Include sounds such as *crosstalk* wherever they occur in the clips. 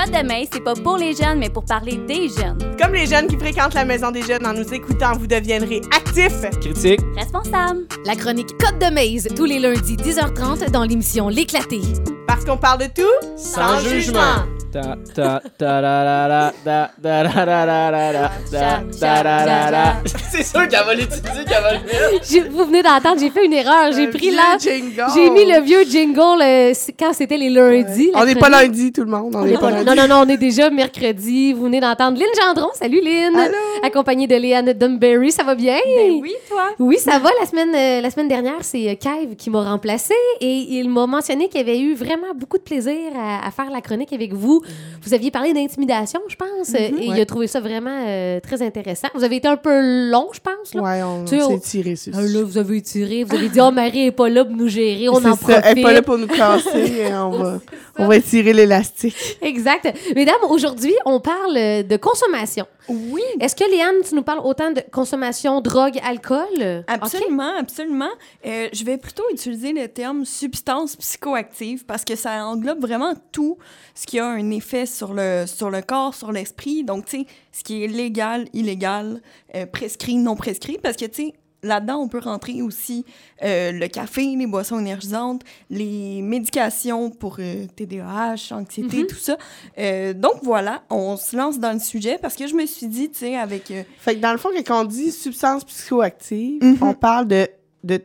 Code de main, c'est pas pour les jeunes, mais pour parler des jeunes. Comme les jeunes qui fréquentent la maison des jeunes, en nous écoutant, vous deviendrez actifs. Critique. Responsable. La chronique Code de Maze, tous les lundis 10h30 dans l'émission L'éclaté. Parce qu'on parle de tout Sans jugement. C'est sûr qu'elle va l'utiliser, qu'elle va le mettre. J'ai- Vous venez d'entendre, j'ai fait une erreur. J'ai Un pris vieux là. jingle. J'ai mis le vieux jingle euh, quand c'était les lundis. la On n'est pas chronique. lundi, tout le monde. On n'est pas lundi. non, non, non, on est déjà mercredi. Vous venez d'entendre Lynn Gendron. Salut Lynn. Allô? Accompagnée de Léane Dunberry. Ça va bien? Ben oui, toi. Oui, ça va. La semaine, euh, la semaine dernière, c'est euh, Kev qui m'a remplacé et il m'a mentionné qu'il avait eu vraiment beaucoup de plaisir à, à faire la chronique avec vous. Vous aviez parlé d'intimidation, je pense, et il a trouvé ça vraiment euh, très intéressant. Vous avez été un peu long, je pense. Là. Ouais, on s'est tiré sur Ah, là, vous avez tiré, vous avez dit, oh, Marie est pas là pour nous gérer, on C'est en ça, profite. Elle n'est pas là pour nous casser. *laughs* et on, va, on va étirer l'élastique. Exact. Mesdames, aujourd'hui, on parle de consommation. Oui, Est-ce que, Léane, tu nous parles autant de consommation, drogue, alcool? absolument, absolument. Euh, je vais plutôt utiliser le terme substance psychoactive parce que ça englobe vraiment tout ce qui a un effet sur le, sur le corps, sur l'esprit. Donc, tu sais, ce qui est légal, illégal, euh, prescrit, non prescrit. Parce que, tu sais, là-dedans, on peut rentrer aussi euh, le café, les boissons énergisantes, les médications pour euh, TDAH, anxiété, Mhm. tout ça. Euh, donc, voilà, on se lance dans le sujet parce que je me suis dit, tu sais, avec... euh, Fait que dans le fond, quand on dit substance psychoactive, Mhm. on parle de, de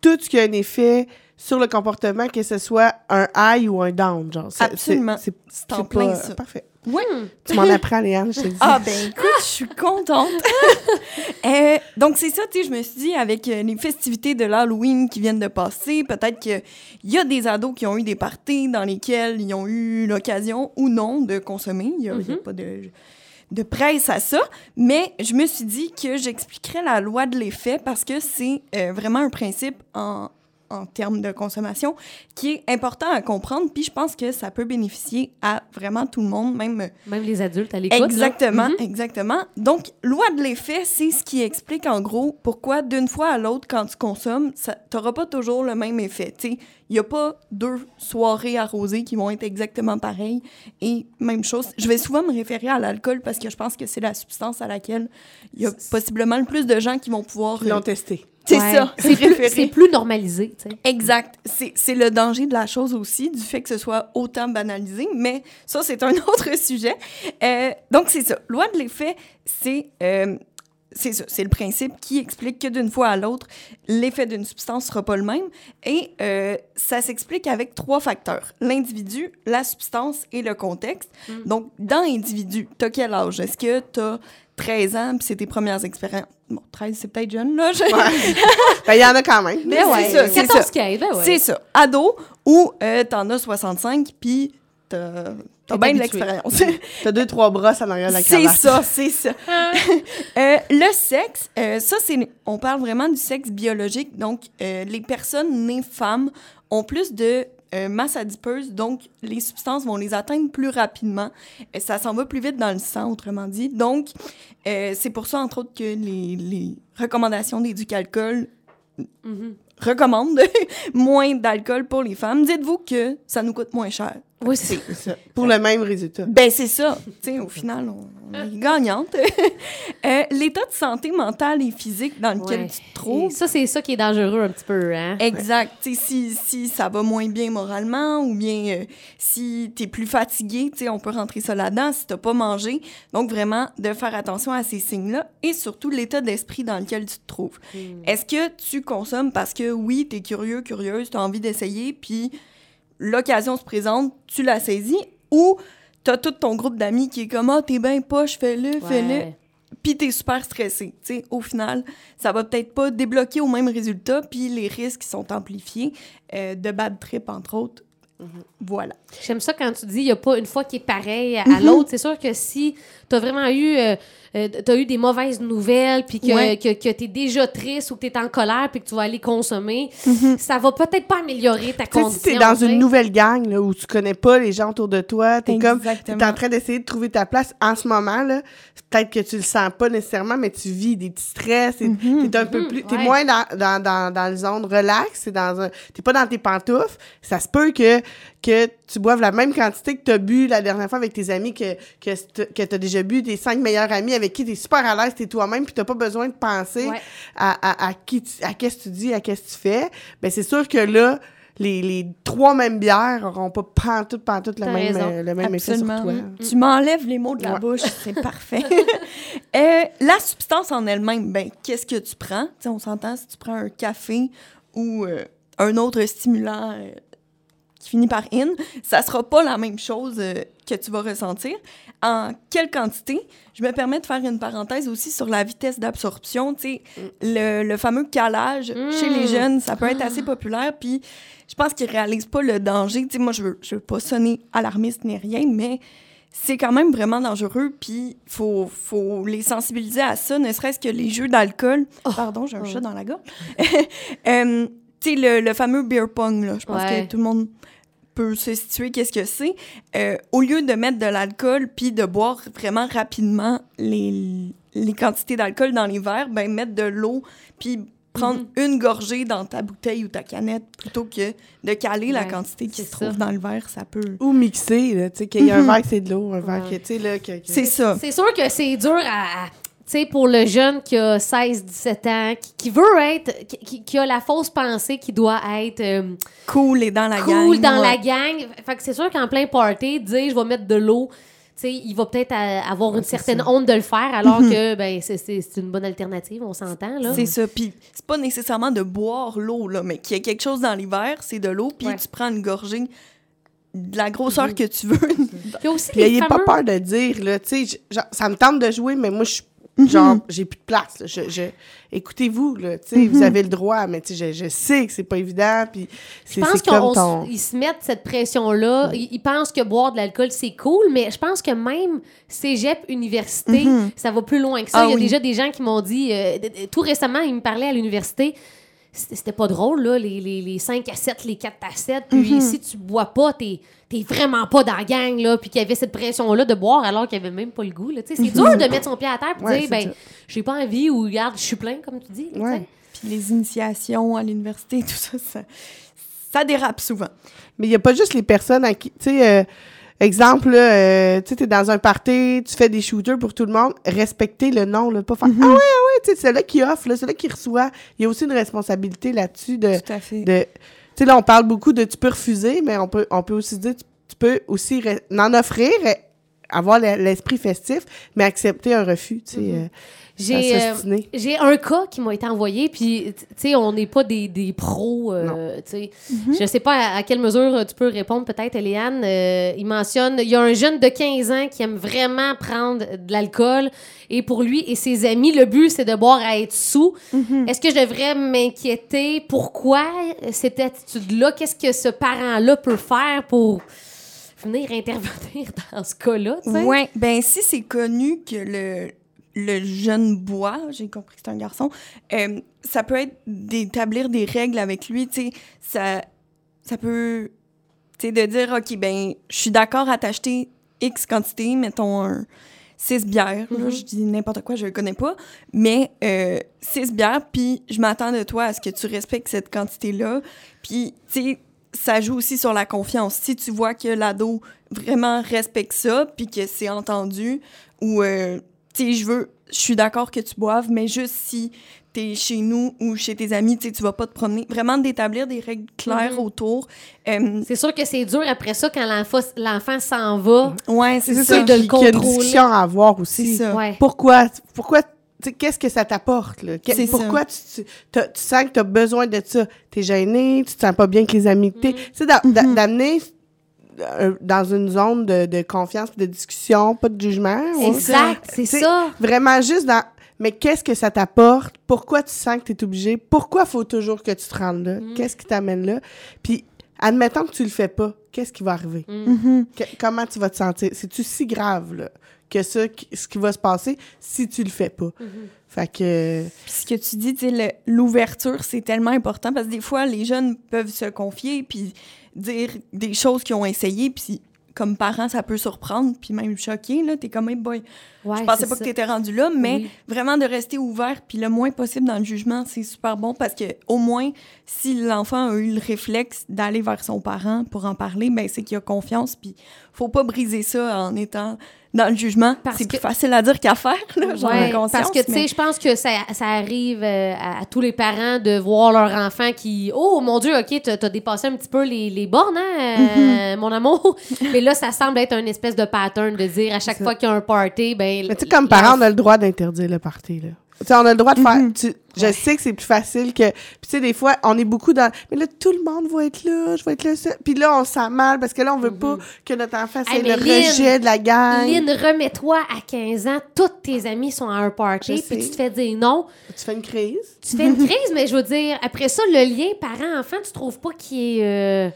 tout ce qui a un effet sur le comportement, que ce soit un high ou un down. Genre. Absolument. C'est en plein pas- ça. Parfait. Ouais. Tu m'en apprends, Léane, je te dis. Ah ben écoute, je suis contente. *laughs* Euh, donc c'est ça, tu sais, je me suis dit avec euh, les festivités de l'Halloween qui viennent de passer, peut-être qu'il y a des ados qui ont eu des parties dans lesquelles ils ont eu l'occasion ou non de consommer. Il n'y a, a pas de de presse à ça, mais je me suis dit que j'expliquerais la loi de l'effet parce que c'est euh, vraiment un principe en, en termes de consommation qui est important à comprendre, puis je pense que ça peut bénéficier à vraiment tout le monde, même Même les adultes à l'écoute. Exactement, Mhm. exactement. Donc, loi de l'effet, c'est ce qui explique en gros pourquoi d'une fois à l'autre, quand tu consommes, tu n'auras pas toujours le même effet. Il n'y a pas deux soirées arrosées qui vont être exactement pareilles. Et même chose, je vais souvent me référer à l'alcool parce que je pense que c'est la substance à laquelle il y a possiblement le plus de gens qui vont pouvoir... L'ont euh, testé. C'est Ouais. ça, C'est plus, plus normalisé, tu sais. Exact. C'est c'est le danger de la chose aussi, du fait que ce soit autant banalisé, mais ça, c'est un *laughs* autre sujet. Euh, donc, c'est ça. Loi de l'effet, c'est euh, c'est ça. C'est le principe qui explique que d'une fois à l'autre, l'effet d'une substance sera pas le même. Et euh, ça s'explique avec trois facteurs. L'individu, la substance et le contexte. Donc, dans l'individu, t'as quel âge? Est-ce que t'as 13 ans, puis c'est tes premières expériences? Bon, 13, c'est peut-être jeune, là. je- *laughs* Ben, il y en a quand même. Mais c'est ça, c'est 14 ça. 15, ben ouais. Ça. Ado, ou euh, t'en as 65, puis t'as t'as bien de l'expérience. *laughs* T'as deux, trois brosses en arrière de la c'est cravate. ça, c'est ça. *laughs* *laughs* Euh, le sexe, euh, ça, c'est... On parle vraiment du sexe biologique. Donc, euh, les personnes nées femmes ont plus de masse adipeuse, donc les substances vont les atteindre plus rapidement. Ça s'en va plus vite dans le sang, autrement dit. Donc, c'est pour ça, entre autres, que les, les recommandations d'éduc-alcool Mhm. recommandent moins d'alcool pour les femmes. Dites-vous que ça nous coûte moins cher. Oui, c'est ça. Pour le même résultat. Ben, c'est ça. Tu sais, au final, on, on est gagnante. *laughs* Euh, L'état de santé mentale et physique dans lequel Ouais. tu te trouves. Ça, c'est ça qui est dangereux un petit peu, hein? Exact. Tu sais, si, si ça va moins bien moralement ou bien euh, si tu es plus fatigué, tu sais, on peut rentrer ça là-dedans si tu pas mangé. Donc, vraiment, de faire attention à ces signes-là et surtout l'état d'esprit dans lequel tu te trouves. Est-ce que tu consommes parce que, oui, tu es curieux, curieuse, tu as envie d'essayer, puis l'occasion se présente, tu la saisis ou t'as tout ton groupe d'amis qui est comme ah t'es bien poche fais-le fais-le. Ouais. puis t'es super stressé sais au final. Ça va peut-être pas débloquer au même résultat puis les risques sont amplifiés euh, de bad trip entre autres voilà J'aime ça quand tu dis il n'y a pas une fois qui est pareil à, Mhm. l'autre. C'est sûr que si tu as vraiment eu, euh, euh, t'as eu des mauvaises nouvelles, puis que, Ouais. que, que tu es déjà triste ou que tu es en colère, puis que tu vas aller consommer, ça va peut-être pas améliorer ta Tu condition. si t'es dans tu sais. une nouvelle gang là, où tu connais pas les gens autour de toi, t'es comme Exactement. t'es en train d'essayer de trouver ta place en ce moment là. Peut-être que tu le sens pas nécessairement, mais tu vis des petits stress. et T'es un peu plus, ouais. moins dans, dans, dans, dans le zone relax. Dans un, t'es pas dans tes pantoufles. Ça se peut que que tu boives la même quantité que tu as bu la dernière fois avec tes amis, que, que, tu as déjà bu, tes cinq meilleurs amis avec qui tu es super à l'aise, tu es toi-même, puis tu pas besoin de penser Ouais. à, à, à qui tu- à qu'est-ce que tu dis, à qu'est-ce que tu fais, ben c'est sûr que là, les, les trois mêmes bières n'auront pas pantoute, pantoute le même, euh, le même effet sur toi. Tu m'enlèves les mots de la Ouais. bouche, c'est *laughs* parfait. *laughs* Euh, la substance en elle-même, ben, qu'est-ce que tu prends? Tu sais, on s'entend si tu prends un café ou euh, un autre stimulant euh, qui finit par in, ça sera pas la même chose euh, que tu vas ressentir. En quelle quantité? Je me permets de faire une parenthèse aussi sur la vitesse d'absorption. Tu sais, le, le fameux calage chez les jeunes, ça peut être assez populaire. Puis je pense qu'ils réalisent pas le danger. Tu sais, moi, je veux, je veux pas sonner alarmiste ni rien, mais c'est quand même vraiment dangereux. Puis faut, faut les sensibiliser à ça, ne serait-ce que les jeux d'alcool. Pardon, j'ai un Oh. chat dans la gorge. *laughs* Euh, tu sais, le, le fameux beer pong, là, je pense Ouais. que tout le monde peut se situer qu'est-ce que c'est. Euh, au lieu de mettre de l'alcool puis de boire vraiment rapidement les, les quantités d'alcool dans les verres, ben mettre de l'eau puis prendre Mhm. une gorgée dans ta bouteille ou ta canette plutôt que de caler la quantité qui se trouve dans le verre, ça peut... Ou mixer, tu sais, qu'il y a un Mhm. verre que c'est de l'eau, un verre Ouais. que, tu sais, là, que... que- C'est ça. C'est sûr que c'est dur à. Sais, pour le jeune qui a 16, 17 ans, qui, qui veut être. Qui, a la fausse pensée qui doit être euh, Cool et dans la gang. cool dans la gang. Fait que c'est sûr qu'en plein party, dire je vais mettre de l'eau. Tu sais, il va peut-être euh, avoir une certaine ça. honte de le faire, alors *laughs* que ben, c'est- une bonne alternative, on s'entend. là. C'est ça. Puis c'est pas nécessairement de boire l'eau, là, mais qu'il y a quelque chose dans verres, c'est de l'eau, puis Ouais. tu prends une gorgée de la grosseur Mhm. que tu veux. *laughs* Puis aussi les ayez fameux... pas peur de dire, là, tu sais, ça me tente de jouer, mais moi, je suis, Mhm. genre, j'ai plus de place, là. Je, je- écoutez-vous, là, tu sais, Mhm. vous avez le droit, mais tu sais, je, je sais que c'est pas évident, puis Je pense qu'ils ton... se mettent cette pression-là. Ils, ils pensent que boire de l'alcool, c'est cool, mais je pense que même cégep, université, Mhm. ça va plus loin que ça. Ah Il y a oui. déjà des gens qui m'ont dit... euh, tout récemment, ils me parlaient à l'université. C'était pas drôle, là, les, les, les 5 à 7, les 4 à 7. Puis Mhm. si tu bois pas, t'es t'es vraiment pas dans la gang, là. Puis qu'il y avait cette pression-là de boire alors qu'il avait même pas le goût, là. C'est dur de mettre son pied à terre et Ouais, dire, ben, j'ai pas envie ou regarde, je suis plein, comme tu dis. là. Ouais. Puis les initiations à l'université, *laughs* tout ça, ça, ça dérape souvent. Mais il y a pas juste les personnes à qui, tu sais, euh, exemple, euh, tu sais, t'es dans un party, tu fais des shooters pour tout le monde, respecter le nom, là, pas faire Mhm. Ah ouais, ah ouais, tu sais, c'est là qui offre, là, c'est là qui reçoit. Il y a aussi une responsabilité là-dessus de. Tout à fait. de tu sais, là, on parle beaucoup de tu peux refuser, mais on peut, on peut aussi dire tu, tu peux aussi re- en offrir, avoir le- l'esprit festif, mais accepter un refus, tu sais. euh, J'ai... à euh, s'ostiner. J'ai un cas qui m'a été envoyé, puis, tu sais, on n'est pas des, des pros, euh, tu sais. Je sais pas à, à quelle mesure euh, tu peux répondre, peut-être, Eliane. Euh, il mentionne, il y a un jeune de 15 ans qui aime vraiment prendre de l'alcool, et pour lui et ses amis, le but, c'est de boire à être sous. Est-ce que je devrais m'inquiéter? Pourquoi cette attitude-là? Qu'est-ce que ce parent-là peut faire pour venir intervenir *laughs* dans ce cas-là, tu sais? Ouais, ben si c'est connu que le, le jeune boit, j'ai compris que c'est un garçon, euh, ça peut être d'établir des règles avec lui, tu sais, ça, ça peut, tu sais, de dire, OK, ben, je suis d'accord à t'acheter X quantité, mettons un 6 bières, là, Mhm. je dis n'importe quoi, je le connais pas, mais 6 bières, puis je m'attends de toi à ce que tu respectes cette quantité-là, puis, tu sais, ça joue aussi sur la confiance. Si tu vois que l'ado vraiment respecte ça, puis que c'est entendu, ou, euh, tu sais, je veux, je suis d'accord que tu boives, mais juste si t'es chez nous ou chez tes amis, tu sais, tu vas pas te promener. Vraiment d'établir des règles claires Mhm. autour. Euh, C'est sûr que c'est dur après ça quand l'enfant l'enfant s'en va. ouais, c'est C'est ça. ça, de le qu'il y a une contrôler. discussion à avoir C'est aussi. ça. Ouais. Pourquoi, pourquoi, qu'est-ce que ça t'apporte, là? Ça. pourquoi tu, tu, tu sens que tu as besoin de ça? T'es gêné, tu te sens pas bien avec les amis que t'es? Tu sais, Mhm. d'amener euh, dans une zone de, de confiance, de discussion, pas de jugement. ouais. Exact, c'est C'est- ça. Vraiment juste dans, mais qu'est-ce que ça t'apporte? Pourquoi tu sens que tu es obligé? Pourquoi faut toujours que tu te rendes là? Mhm. Qu'est-ce qui t'amène là? Puis, admettons que tu le fais pas, qu'est-ce qui va arriver? Que- comment tu vas te sentir? C'est-tu si grave, là, que ça, ce qui va se passer si tu le fais pas? Fait que... Puis ce que tu dis, tu sais, le- l'ouverture, c'est tellement important parce que des fois, les jeunes peuvent se confier puis dire des choses qu'ils ont essayé, puis comme parent, ça peut surprendre, puis même choquer, là. T'es comme, hey boy, Ouais, je pensais pas que t'étais rendu là, mais Oui. vraiment de rester ouvert, puis le moins possible dans le jugement, c'est super bon, parce que au moins, si l'enfant a eu le réflexe d'aller vers son parent pour en parler, ben c'est qu'il a confiance, puis faut pas briser ça en étant dans le jugement. Parce C'est que- plus facile à dire qu'à faire, là, j'en ai Ouais, conscience. parce que, tu sais, je pense que ça, ça arrive euh, à, à tous les parents de voir leur enfant qui. Oh mon Dieu, OK, t'as as dépassé un petit peu les, les bornes, hein, euh, mon amour. *laughs* Mais là, ça semble être un espèce de pattern de dire à chaque fois qu'il y a un party, ben. Mais tu sais, comme parent, on a le droit d'interdire le party, là. Tu sais, on a le droit de faire. tu- je sais que c'est plus facile que. Puis, tu sais, des fois, on est beaucoup dans. Mais là, tout le monde va être là, je vais être là. ça. Puis là, on se sent mal parce que là, on veut pas que notre enfant c'est le Lynn, rejet de la gang. Lynn, remets-toi à 15 ans, tous tes amis sont à un party, puis tu te fais dire non. Tu fais une crise? Tu fais une *laughs* crise, mais je veux dire, après ça, le lien parent-enfant, tu trouves pas qu'il est. euh,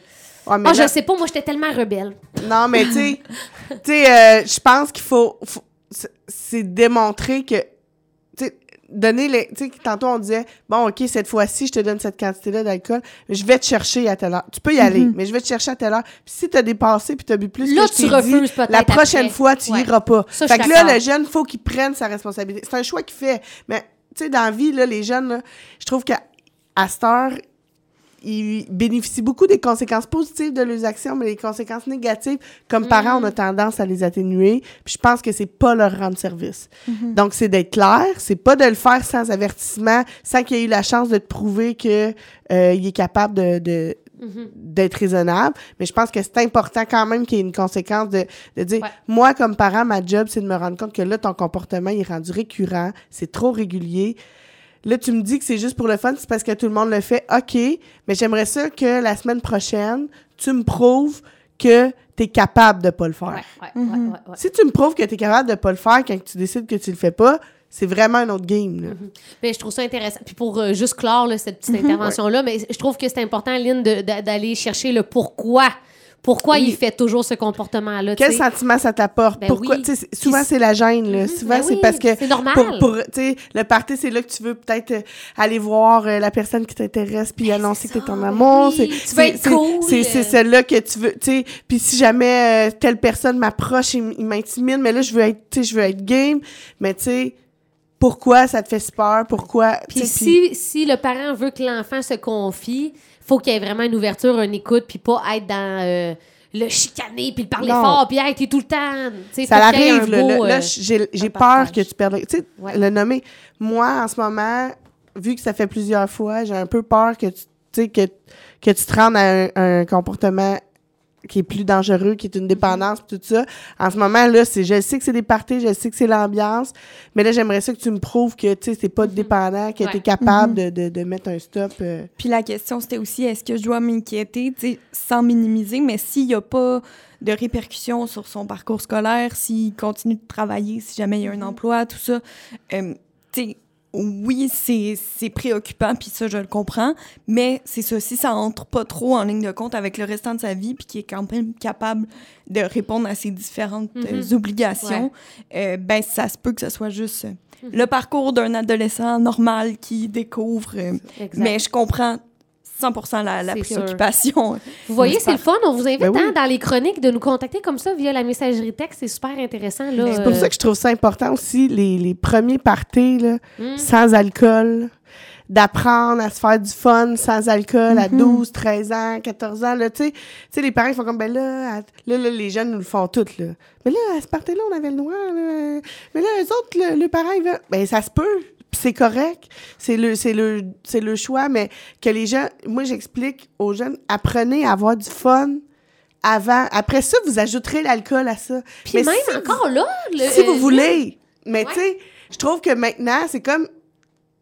Ouais, mais là- je sais pas, moi, j'étais tellement rebelle. Non, mais tu sais, *laughs* tu sais, euh, je pense qu'il faut, faut- c'est- démontrer que, donner les, tu sais, tantôt on disait, bon, ok, cette fois-ci, je te donne cette quantité-là d'alcool, mais je vais te chercher à telle heure. Tu peux y aller, mais je vais te chercher à telle heure. Puis si t'as dépassé puis t'as bu plus Là, que tu dit, refuses la prochaine après. fois, tu Ouais. iras pas. Ça, fait que là, le jeune, faut qu'il prenne sa responsabilité. C'est un choix qu'il fait. Mais, tu sais, dans la vie, là, les jeunes, là, je trouve qu'à cette heure, ils bénéficient beaucoup des conséquences positives de leurs actions, mais les conséquences négatives, comme parents, on a tendance à les atténuer. Puis je pense que c'est pas leur rendre service. Donc, c'est d'être clair, c'est pas de le faire sans avertissement, sans qu'il ait eu la chance de te prouver que euh, il est capable de, de- d'être raisonnable. Mais je pense que c'est important quand même qu'il y ait une conséquence de, de dire, Ouais. moi, comme parent, ma job, c'est de me rendre compte que là, ton comportement il est rendu récurrent, c'est trop régulier. Là, tu me dis que c'est juste pour le fun, c'est parce que tout le monde le fait. OK, mais j'aimerais ça que la semaine prochaine, tu me prouves que tu es capable de pas le faire. Ouais, ouais, ouais, ouais, ouais. Si tu me prouves que tu es capable de pas le faire quand tu décides que tu le fais pas, c'est vraiment un autre game. Là. Mais je trouve ça intéressant. Puis pour euh, juste clore là, cette petite intervention-là, mais je trouve que c'est important, Lynn, d'aller chercher le pourquoi. Pourquoi Oui. il fait toujours ce comportement-là. Quel sentiment ça t'apporte? Ben Pourquoi? oui. Souvent, c'est la gêne. Là. Souvent, Ben c'est oui, parce que. c'est normal. Pour, pour, tu sais, le party, c'est là que tu veux peut-être euh, aller voir euh, la personne qui t'intéresse puis annoncer que t'es Ben, ton ben amour. C'est- tu veux c'est- cool, C'est euh. celle-là que tu veux. Puis si jamais euh, telle personne m'approche, il, il m'intimide, mais là, je veux être, je veux être game. Mais tu sais, pourquoi ça te fait peur? Pourquoi? Puis si le parent veut que l'enfant se confie, faut qu'il y ait vraiment une ouverture, une écoute, puis pas être dans euh, le chicaner, puis le parler Non. fort, puis hey, t'es tout le temps. Ça arrive, là. beau, là, euh, là, j'ai j'ai peur que tu perdes. le- Tu sais, Ouais. le nommer. Moi, en ce moment, vu que ça fait plusieurs fois, j'ai un peu peur que tu, que, que tu te rendes à un, un comportement qui est plus dangereux, qui est une dépendance, tout ça. En ce moment, là, c'est, je sais que c'est des parties, je sais que c'est l'ambiance, mais là, j'aimerais ça que tu me prouves que, tu sais, c'est pas dépendant, que Ouais. tu es capable de, de, de mettre un stop. euh. Puis la question, c'était aussi, est-ce que je dois m'inquiéter, tu sais, sans minimiser, mais s'il n'y a pas de répercussions sur son parcours scolaire, s'il continue de travailler, si jamais il y a un emploi, tout ça, euh, tu sais, oui, c'est préoccupant, puis ça, je le comprends, mais c'est ça, si ça entre pas trop en ligne de compte avec le restant de sa vie, puis qu'il est quand même capable de répondre à ses différentes euh, Mhm. obligations, euh, ben ça se peut que ce soit juste euh, le parcours d'un adolescent normal qui découvre... euh, mais je comprends 100 la, la C'est sûr. préoccupation. *laughs* Vous voyez, c'est le fun. On vous invite Ben oui. hein, dans les chroniques de nous contacter comme ça via la messagerie texte. C'est super intéressant. Là, C'est pour euh, ça que je trouve ça important aussi, les, les premiers parties, là, Hmm. sans alcool, d'apprendre à se faire du fun sans alcool à Mhm. 12, 13 ans, 14 ans. Là, tu sais, les parents ils font comme, ben là, à- là, là, les jeunes nous le font toutes. Là. Mais là, à ce party-là, on avait le noir. Là. Mais là, eux autres, le, le parent. Ben, ça se peut. C'est correct. C'est le, c'est, le, c'est le choix. Mais que les gens... Moi, j'explique aux jeunes, apprenez à avoir du fun avant. Après ça, vous ajouterez l'alcool à ça. Puis Mais même si vous- encore là, le- si vous euh, voulez. Mais Ouais. tu sais, je trouve que maintenant, c'est comme.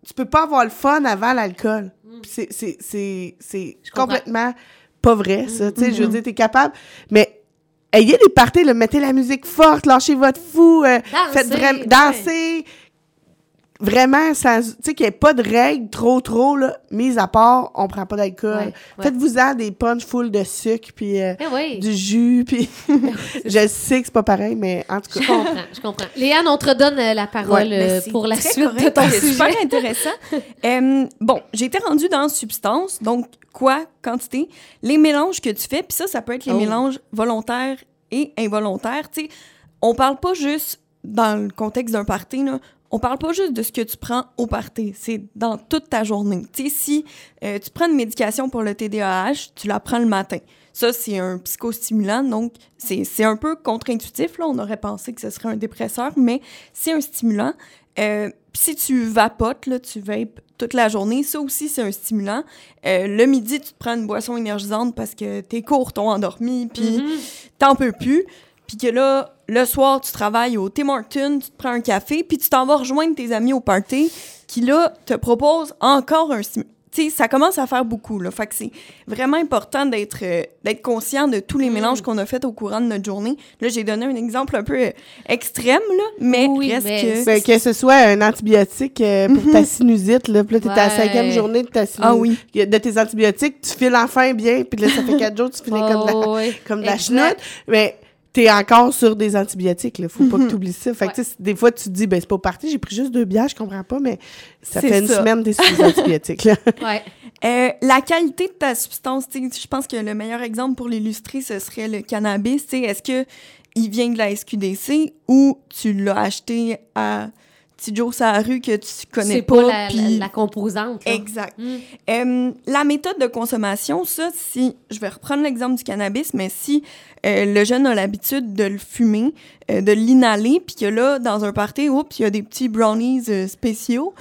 Tu peux pas avoir le fun avant l'alcool. Puis C'est, c'est, c'est, Mm. Mm-hmm. complètement pas vrai, ça. Tu sais, je veux dire, t'es capable. Mais ayez des parties, là, mettez la musique forte, lâchez votre fou, euh, Danser, faites vraiment. ouais. Vraiment, sans, tu sais, qu'il n'y ait pas de règles trop, trop, là, mis à part, on prend pas d'alcool. Ouais, ouais. Faites-vous-en des punch full de sucre, puis euh, Eh oui. du jus, puis *laughs* je sais que c'est pas pareil, mais en tout Je cas. comprends, je comprends. Léane, on te redonne euh, la parole Ouais, euh, pour la suite correct, de ton *laughs* c'est sujet. super intéressant. Euh, bon, j'ai été rendue dans substance, donc quoi, quantité, les mélanges que tu fais, puis ça, ça peut être les Oh. mélanges volontaires et involontaire, tu sais, on parle pas juste dans le contexte d'un party, là, on parle pas juste de ce que tu prends au party, c'est dans toute ta journée. Tu sais, si euh, tu prends une médication pour le TDAH, tu la prends le matin. Ça, c'est un psychostimulant, donc c'est c'est un peu contre-intuitif. Là. On aurait pensé que ce serait un dépresseur, mais c'est un stimulant. Euh, puis si tu vapotes, là, tu vapes toute la journée, ça aussi, c'est un stimulant. Euh, le midi, tu te prends une boisson énergisante parce que tes cours t'ont endormi, puis Mhm. t'en peux plus. Puis que là, le soir, tu travailles au Tim Hortons, tu te prends un café, puis tu t'en vas rejoindre tes amis au party qui, là, te proposent encore un. Tu sais, ça commence à faire beaucoup, là. Fait que c'est vraiment important d'être euh, d'être conscient de tous les mélanges qu'on a faits au courant de notre journée. Là, j'ai donné un exemple un peu euh, extrême, là, mais Oui, reste mais que... Ben, que ce soit un antibiotique euh, pour ta sinusite, là, puis là, t'es à la cinquième journée de ta sinusite. Ah oui. De tes antibiotiques, tu files enfin bien, puis là, ça fait quatre jours, tu finis *laughs* comme de la, Oh, comme de la Exact. chenoute. Mais t'es encore sur des antibiotiques, là. Faut pas que t'oublies ça. Fait que, Ouais. des fois, tu te dis, ben, c'est pas parti, j'ai pris juste deux bières, je comprends pas, mais ça fait une semaine que t'es sur des antibiotiques, là. *laughs* Ouais. Euh, la qualité de ta substance, tu sais, je pense que le meilleur exemple pour l'illustrer, ce serait le cannabis. tu sais, Est-ce que il vient de la SQDC ou tu l'as acheté à petit Joe sur la rue que tu connais pas? pas la, la- puis- la composante. là. Exact. Mm. Euh, la méthode de consommation, ça, si je vais reprendre l'exemple du cannabis, mais si euh, le jeune a l'habitude de le fumer, euh, de l'inhaler, puis que là, dans un party, oups, il y a des petits brownies euh, spéciaux,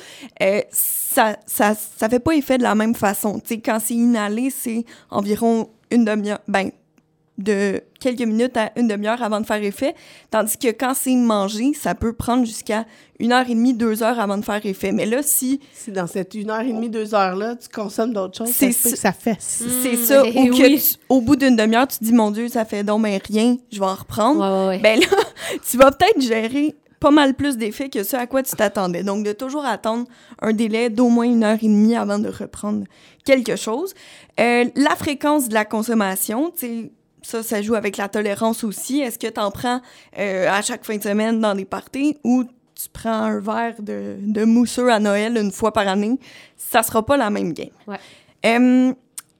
ça, ça, ça fait pas effet de la même façon. Tu sais, quand c'est inhalé, c'est environ une demi-heure, ben, de quelques minutes à une demi-heure avant de faire effet, tandis que quand c'est mangé, ça peut prendre jusqu'à une heure et demie, deux heures avant de faire effet. Mais là, si Si dans cette une heure et demie, deux heures-là, tu consommes d'autres choses, C'est ça ça. que ça fesse. C'est Mm, ça. Ou *laughs* que oui. tu- au bout d'une demi-heure, tu te dis, mon Dieu, ça fait donc ben rien, je vais en reprendre. Ouais, ouais, ouais. Ben là, *laughs* tu vas peut-être gérer pas mal plus d'effets que ce à quoi tu t'attendais. Donc, de toujours attendre un délai d'au moins une heure et demie avant de reprendre quelque chose. Euh, la fréquence de la consommation, tu sais, ça, ça joue avec la tolérance aussi. Est-ce que tu en prends euh, à chaque fin de semaine dans des parties ou tu prends un verre de, de mousseux à Noël une fois par année? Ça sera pas la même game. Ouais. Euh,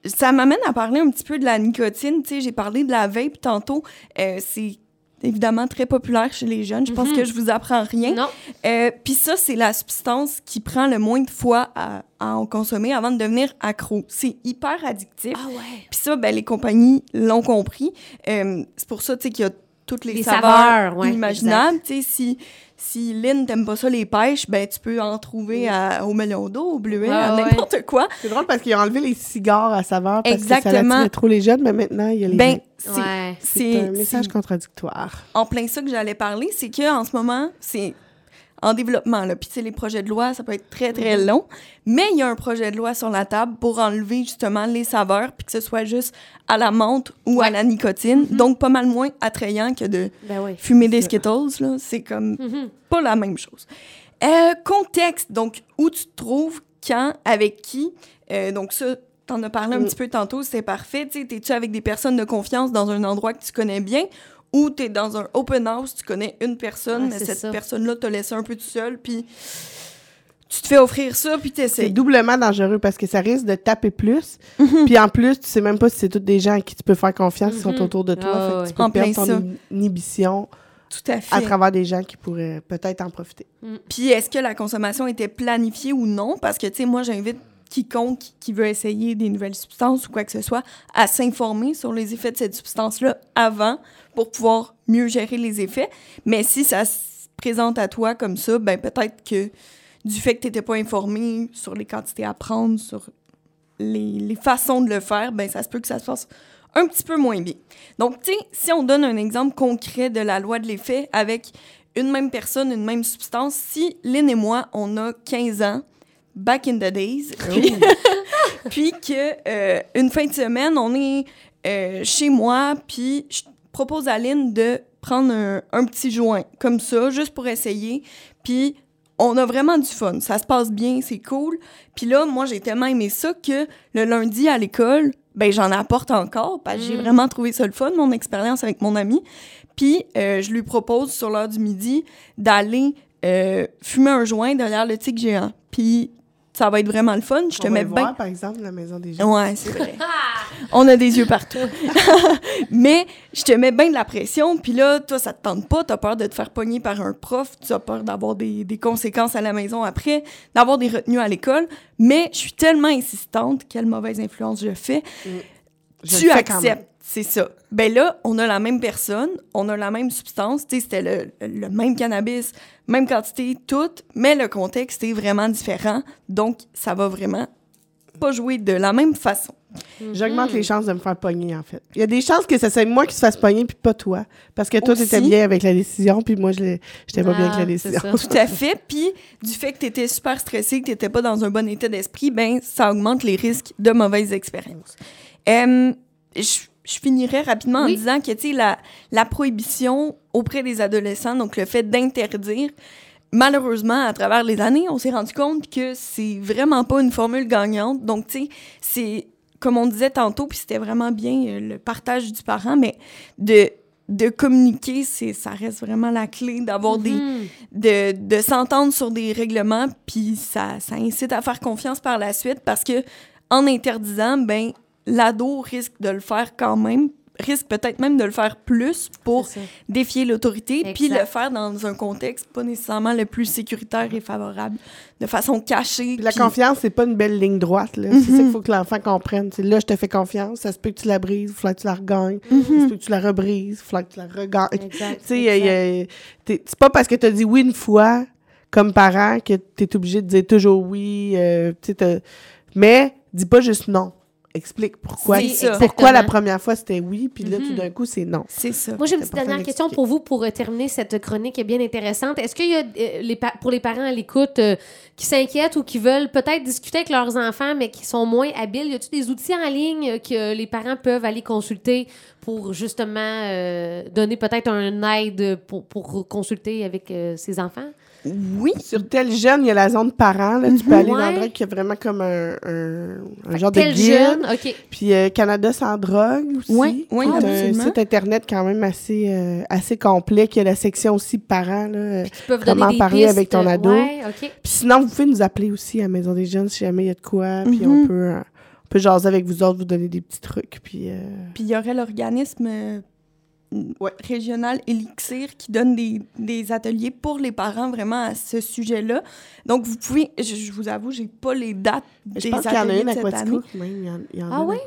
ça m'amène à parler un petit peu de la nicotine. Tu sais, j'ai parlé de la vape tantôt. Euh, c'est évidemment très populaire chez les jeunes. Je pense Mhm. que je vous apprends rien. Non. Euh, Puis ça, c'est la substance qui prend le moins de fois à, à en consommer avant de devenir accro. C'est hyper addictif. Ah ouais. Puis ça, ben, les compagnies l'ont compris. Euh, c'est pour ça, tu sais, qu'il y a toutes les, Les saveurs, saveurs, ouais, imaginables. Tu sais, si, si Lynn t'aime pas ça, les pêches, ben, tu peux en trouver à- au melon d'eau, au bleuet, Ouais, à ouais. n'importe quoi. C'est drôle parce qu'ils ont enlevé les cigares à saveur parce que ça Exactement. attirait trop les jeunes, mais maintenant, il y a les Ben, Ouais. C'est c'est- un message c'est contradictoire. en plein ça que j'allais parler, c'est que en ce moment, c'est en développement. Là. Puis, tu sais, les projets de loi, ça peut être très, très Mm-hmm. long. Mais il y a un projet de loi sur la table pour enlever justement les saveurs, puis que ce soit juste à la menthe ou à la nicotine. Mm-hmm. Donc, pas mal moins attrayant que de Ben oui. fumer des Skittles. là. C'est comme Mhm. pas la même chose. Euh, contexte, donc où tu te trouves, quand, avec qui? Euh, donc ça, t'en as parlé un Mm. petit peu tantôt, c'est parfait. Tu sais, T'es-tu avec des personnes de confiance dans un endroit que tu connais bien ou t'es dans un open house, tu connais une personne, mais c'est cette ça. personne-là t'a laissé un peu tout seul, puis tu te fais offrir ça, puis C'est t'essayes. doublement dangereux parce que ça risque de taper plus. Mhm. Puis en plus, tu sais même pas si c'est tous des gens à qui tu peux faire confiance qui sont Mhm. autour de toi. Ah, fait que ouais. tu peux En perdre ton ça. in- inhibition Tout à fait. à travers des gens qui pourraient peut-être en profiter. Puis est-ce que la consommation était planifiée ou non? Parce que, tu sais, moi, j'invite quiconque qui veut essayer des nouvelles substances ou quoi que ce soit à s'informer sur les effets de cette substance-là avant pour pouvoir mieux gérer les effets. Mais si ça se présente à toi comme ça, ben peut-être que du fait que tu n'étais pas informé sur les quantités à prendre, sur les, façons de le faire, ben ça se peut que ça se passe un petit peu moins bien. Donc, tu sais, si on donne un exemple concret de la loi de l'effet avec une même personne, une même substance, si Lynn et moi, on a 15 ans, back in the days, puis, *laughs* puis que euh, une fin de semaine, on est euh, chez moi, puis je propose à Lynn de prendre un, un petit joint comme ça, juste pour essayer, puis on a vraiment du fun. Ça se passe bien, c'est cool. Puis là, moi, j'ai tellement aimé ça que le lundi à l'école, ben j'en apporte encore parce que j'ai Mm. vraiment trouvé ça le fun, mon expérience avec mon ami. Puis euh, je lui propose sur l'heure du midi d'aller euh, fumer un joint derrière le tic géant. Puis ça va être vraiment le fun. Je te On mets bien. voir, par exemple, la maison des gens. Ouais, c'est vrai. *laughs* On a des yeux partout. *laughs* Mais je te mets bien de la pression, puis là, toi, ça te tente pas, t'as peur de te faire pogner par un prof, tu as peur d'avoir des, des conséquences à la maison après, d'avoir des retenues à l'école. Mais je suis tellement insistante, quelle mauvaise influence je fais. Je tu acceptes, c'est ça. Ben là, on a la même personne, on a la même substance, tu sais, c'était le, le même cannabis, même quantité, tout, mais le contexte est vraiment différent, donc ça va vraiment pas jouer de la même façon. J'augmente les chances de me faire pogner, en fait. Il y a des chances que ça soit moi qui se fasse pogner, puis pas toi. Parce que toi, t'étais bien avec la décision, puis moi, je l'ai- j'étais pas bien avec Ah, la c'est décision. Tout à fait. Puis, du fait que tu étais super stressé, que tu n'étais pas dans un bon état d'esprit, ben ça augmente les risques de mauvaises expériences. Euh, je, je finirais rapidement Oui. en disant que, tu sais, la, la prohibition auprès des adolescents, donc le fait d'interdire, malheureusement, à travers les années, on s'est rendu compte que c'est vraiment pas une formule gagnante. Donc, tu sais, c'est, comme on disait tantôt, puis c'était vraiment bien euh, le partage du parent, mais de de communiquer, c'est ça reste vraiment la clé d'avoir des Mhm. de, de s'entendre sur des règlements, puis ça, ça incite à faire confiance par la suite parce que en interdisant, ben l'ado risque de le faire quand même, risque peut-être même de le faire plus pour défier l'autorité, puis le faire dans un contexte pas nécessairement le plus sécuritaire et favorable, de façon cachée. La confiance, c'est pas une belle ligne droite. là. C'est ça qu'il faut que l'enfant comprenne. C'est là, je te fais confiance, ça se peut que tu la brises, il faut que tu la regagnes. Ça se peut que tu la rebrises, il faut que tu la regagnes. *laughs* C'est pas parce que tu as dit oui une fois, comme parent, que tu es obligé de dire toujours oui. euh, mais dis pas juste non. Explique pourquoi. Pourquoi la première fois c'était oui, puis là, Mhm. tout d'un coup, c'est non. C'est ça. Moi, j'ai une petite dernière question pour vous pour euh, terminer cette chronique bien intéressante. Est-ce qu'il y a, euh, les pa- pour les parents à l'écoute euh, qui s'inquiètent ou qui veulent peut-être discuter avec leurs enfants, mais qui sont moins habiles, y a-t-il des outils en ligne euh, que les parents peuvent aller consulter pour justement euh, donner peut-être un aide pour, pour consulter avec euh, ses enfants? Oui. Sur tel jeune, il y a la zone parent. Là, tu peux aller Ouais. dans le drogue qui a vraiment comme un, un, un genre de Tel guide. jeune, OK. Puis euh, Canada sans drogue aussi. Oui, oui, est un site internet quand même assez, euh, assez complet, qui a la section aussi parents. Là. euh. Qui peuvent Comment donner des parler pistes. avec ton ado. Ouais, OK. Puis sinon, vous pouvez nous appeler aussi à Maison des Jeunes si jamais il y a de quoi. Puis Mhm. on peut... euh, on peut jaser avec vous autres, vous donner des petits trucs. Puis, euh, Puis il y aurait l'organisme euh, Ouais. régional Elixir qui donne des, des ateliers pour les parents vraiment à ce sujet-là. Donc vous pouvez, je, je vous avoue, j'ai pas les dates je des pense qu'il y en a ateliers cette année. Quaticook même. Il y en, il y en Ah a ouais?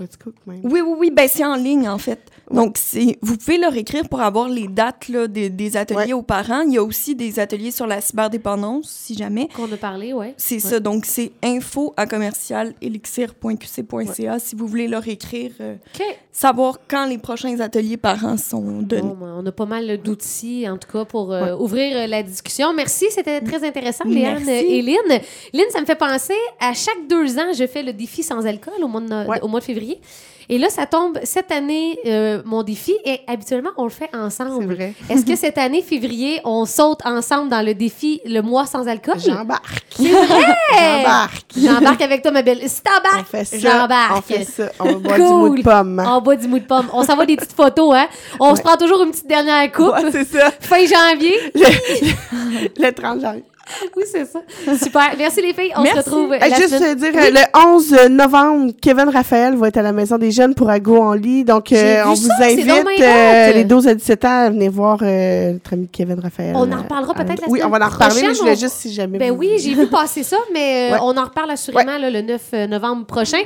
même. Oui, oui, oui, ben c'est en ligne en fait. Ouais. Donc c'est, vous pouvez leur écrire pour avoir les dates là, des, des ateliers Ouais. aux parents. Il y a aussi des ateliers sur la cyberdépendance, si jamais. Qu'on a parlé, ouais. C'est ça, donc c'est info à commercial elixir.qc.ca si vous voulez leur écrire, euh, OK. Savoir quand les prochains ateliers parents sont donnés. Bon, on a pas mal d'outils, en tout cas, pour euh, ouvrir euh, la discussion. Merci, c'était très intéressant, Léane et Lynn. Lynn, ça me fait penser, à chaque deux ans, je fais le défi sans alcool au mois de, Ouais. au mois de février. Et là, ça tombe cette année, euh, mon défi, et habituellement, on le fait C'est ensemble. vrai. Est-ce que cette année, février, on saute ensemble dans le défi le mois sans alcool? J'embarque. *laughs* J'embarque. J'embarque avec toi, ma belle. Si t'embarques, j'embarque. On fait ça. On boire du mou de pomme. On boit du mou de pomme. On s'envoie des petites photos, hein? On se prend toujours une petite dernière coupe. Ouais, c'est ça. Fin janvier. Le *laughs* 30 janvier. *laughs* Oui, c'est ça. *laughs* Super. Merci les filles. On Merci. se retrouve Euh, la juste semaine... euh, dire, euh, le 11 novembre, Kevin Raphaël va être à la Maison des Jeunes pour Ago en lit. Donc, euh, on vous invite, euh, les 12 à 17 ans, à venir voir euh, notre ami Kevin Raphaël. On en reparlera peut-être la Oui, on semaine va en reparler, mais je prochaine, voulais on- juste si jamais Ben vous- oui, j'ai vu passer ça, mais euh, Ouais. on en reparle assurément là, le 9 novembre prochain.